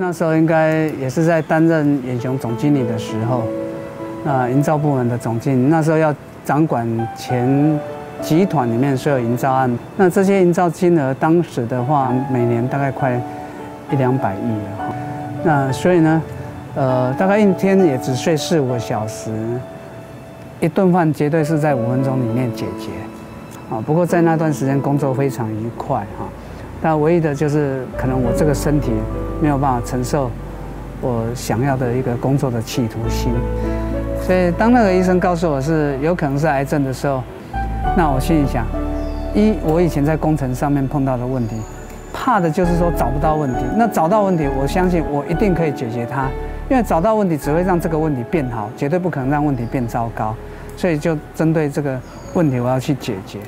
那时候应该也是在担任远雄总经理的时候，那营造部门的总经理，那时候要掌管全集团里面所有营造案，那这些营造金额当时的话，每年大概快一两百亿了哈。那所以呢，呃，大概一天也只睡四五个小时，一顿饭绝对是在五分钟里面解决，啊，不过在那段时间工作非常愉快哈。但唯一的就是可能我这个身体没有办法承受我想要的一个工作的企图心，所以当那个医生告诉我是有可能是癌症的时候，那我心里想，一我以前在工程上面碰到的问题，怕的就是说找不到问题。那找到问题，我相信我一定可以解决它，因为找到问题只会让这个问题变好，绝对不可能让问题变糟糕。所以就针对这个问题，我要去解决。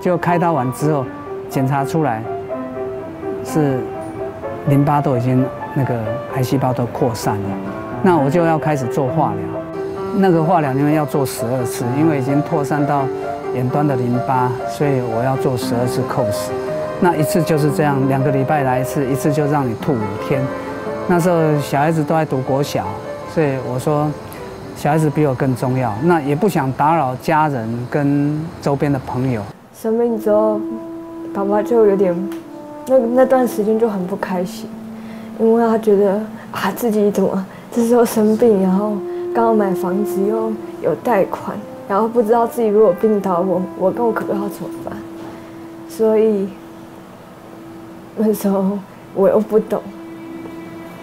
就开刀完之后，检查出来是淋巴都已经那个癌细胞都扩散了，那我就要开始做化疗。那个化疗因为要做十二次，因为已经扩散到远端的淋巴，所以我要做十二次 cos。那一次就是这样，两个礼拜来一次，一次就让你吐五天。那时候小孩子都在读国小，所以我说小孩子比我更重要。那也不想打扰家人跟周边的朋友。生病之后，爸爸就有点，那那段时间就很不开心，因为他觉得啊自己怎么这时候生病，然后刚刚买房子又有贷款，然后不知道自己如果病倒，我我跟我哥哥要怎么办？所以那时候我又不懂，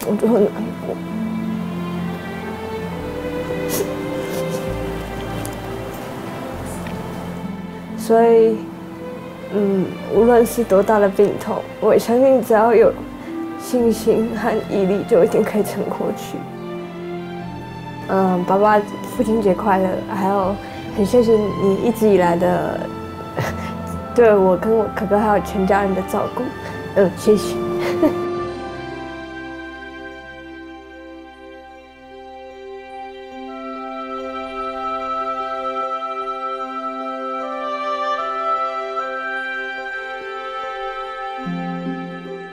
我就很难过。所以，嗯，无论是多大的病痛，我相信只要有信心和毅力，就一定可以撑过去。嗯，爸爸，父亲节快乐！还有，很谢谢你一直以来的 对我跟我哥哥还有全家人的照顾。嗯，谢谢。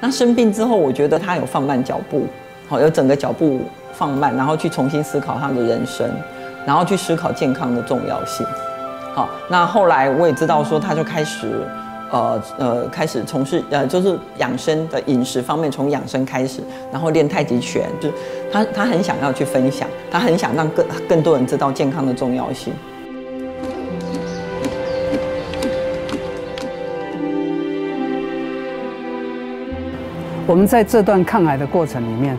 那生病之后，我觉得他有放慢脚步，好，有整个脚步放慢，然后去重新思考他的人生，然后去思考健康的重要性。好，那后来我也知道说，他就开始，呃呃，开始从事呃，就是养生的饮食方面，从养生开始，然后练太极拳，就他他很想要去分享，他很想让更更多人知道健康的重要性。我们在这段抗癌的过程里面，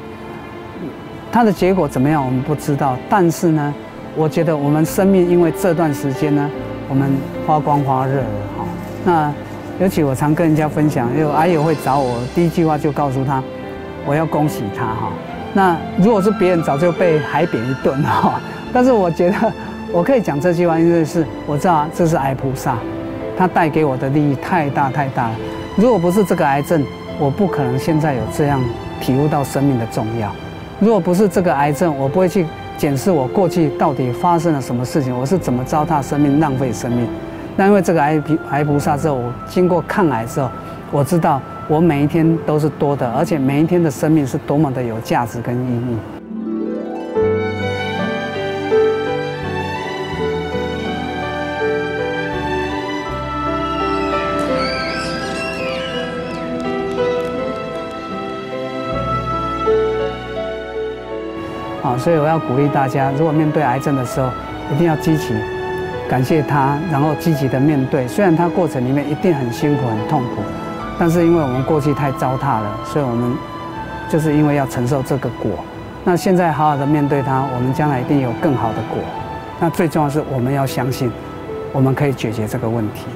它的结果怎么样，我们不知道。但是呢，我觉得我们生命因为这段时间呢，我们发光发热了哈。那尤其我常跟人家分享，有癌友会找我，第一句话就告诉他，我要恭喜他哈。那如果是别人，早就被海扁一顿哈。但是我觉得我可以讲这句话，因为是我知道这是癌菩萨，他带给我的利益太大太大了。如果不是这个癌症，我不可能现在有这样体悟到生命的重要。如果不是这个癌症，我不会去检视我过去到底发生了什么事情，我是怎么糟蹋生命、浪费生命。那因为这个癌癌菩萨之后，我经过抗癌之后，我知道我每一天都是多的，而且每一天的生命是多么的有价值跟意义。所以我要鼓励大家，如果面对癌症的时候，一定要积极，感谢他，然后积极的面对。虽然他过程里面一定很辛苦、很痛苦，但是因为我们过去太糟蹋了，所以我们就是因为要承受这个果。那现在好好的面对它，我们将来一定有更好的果。那最重要是我们要相信，我们可以解决这个问题。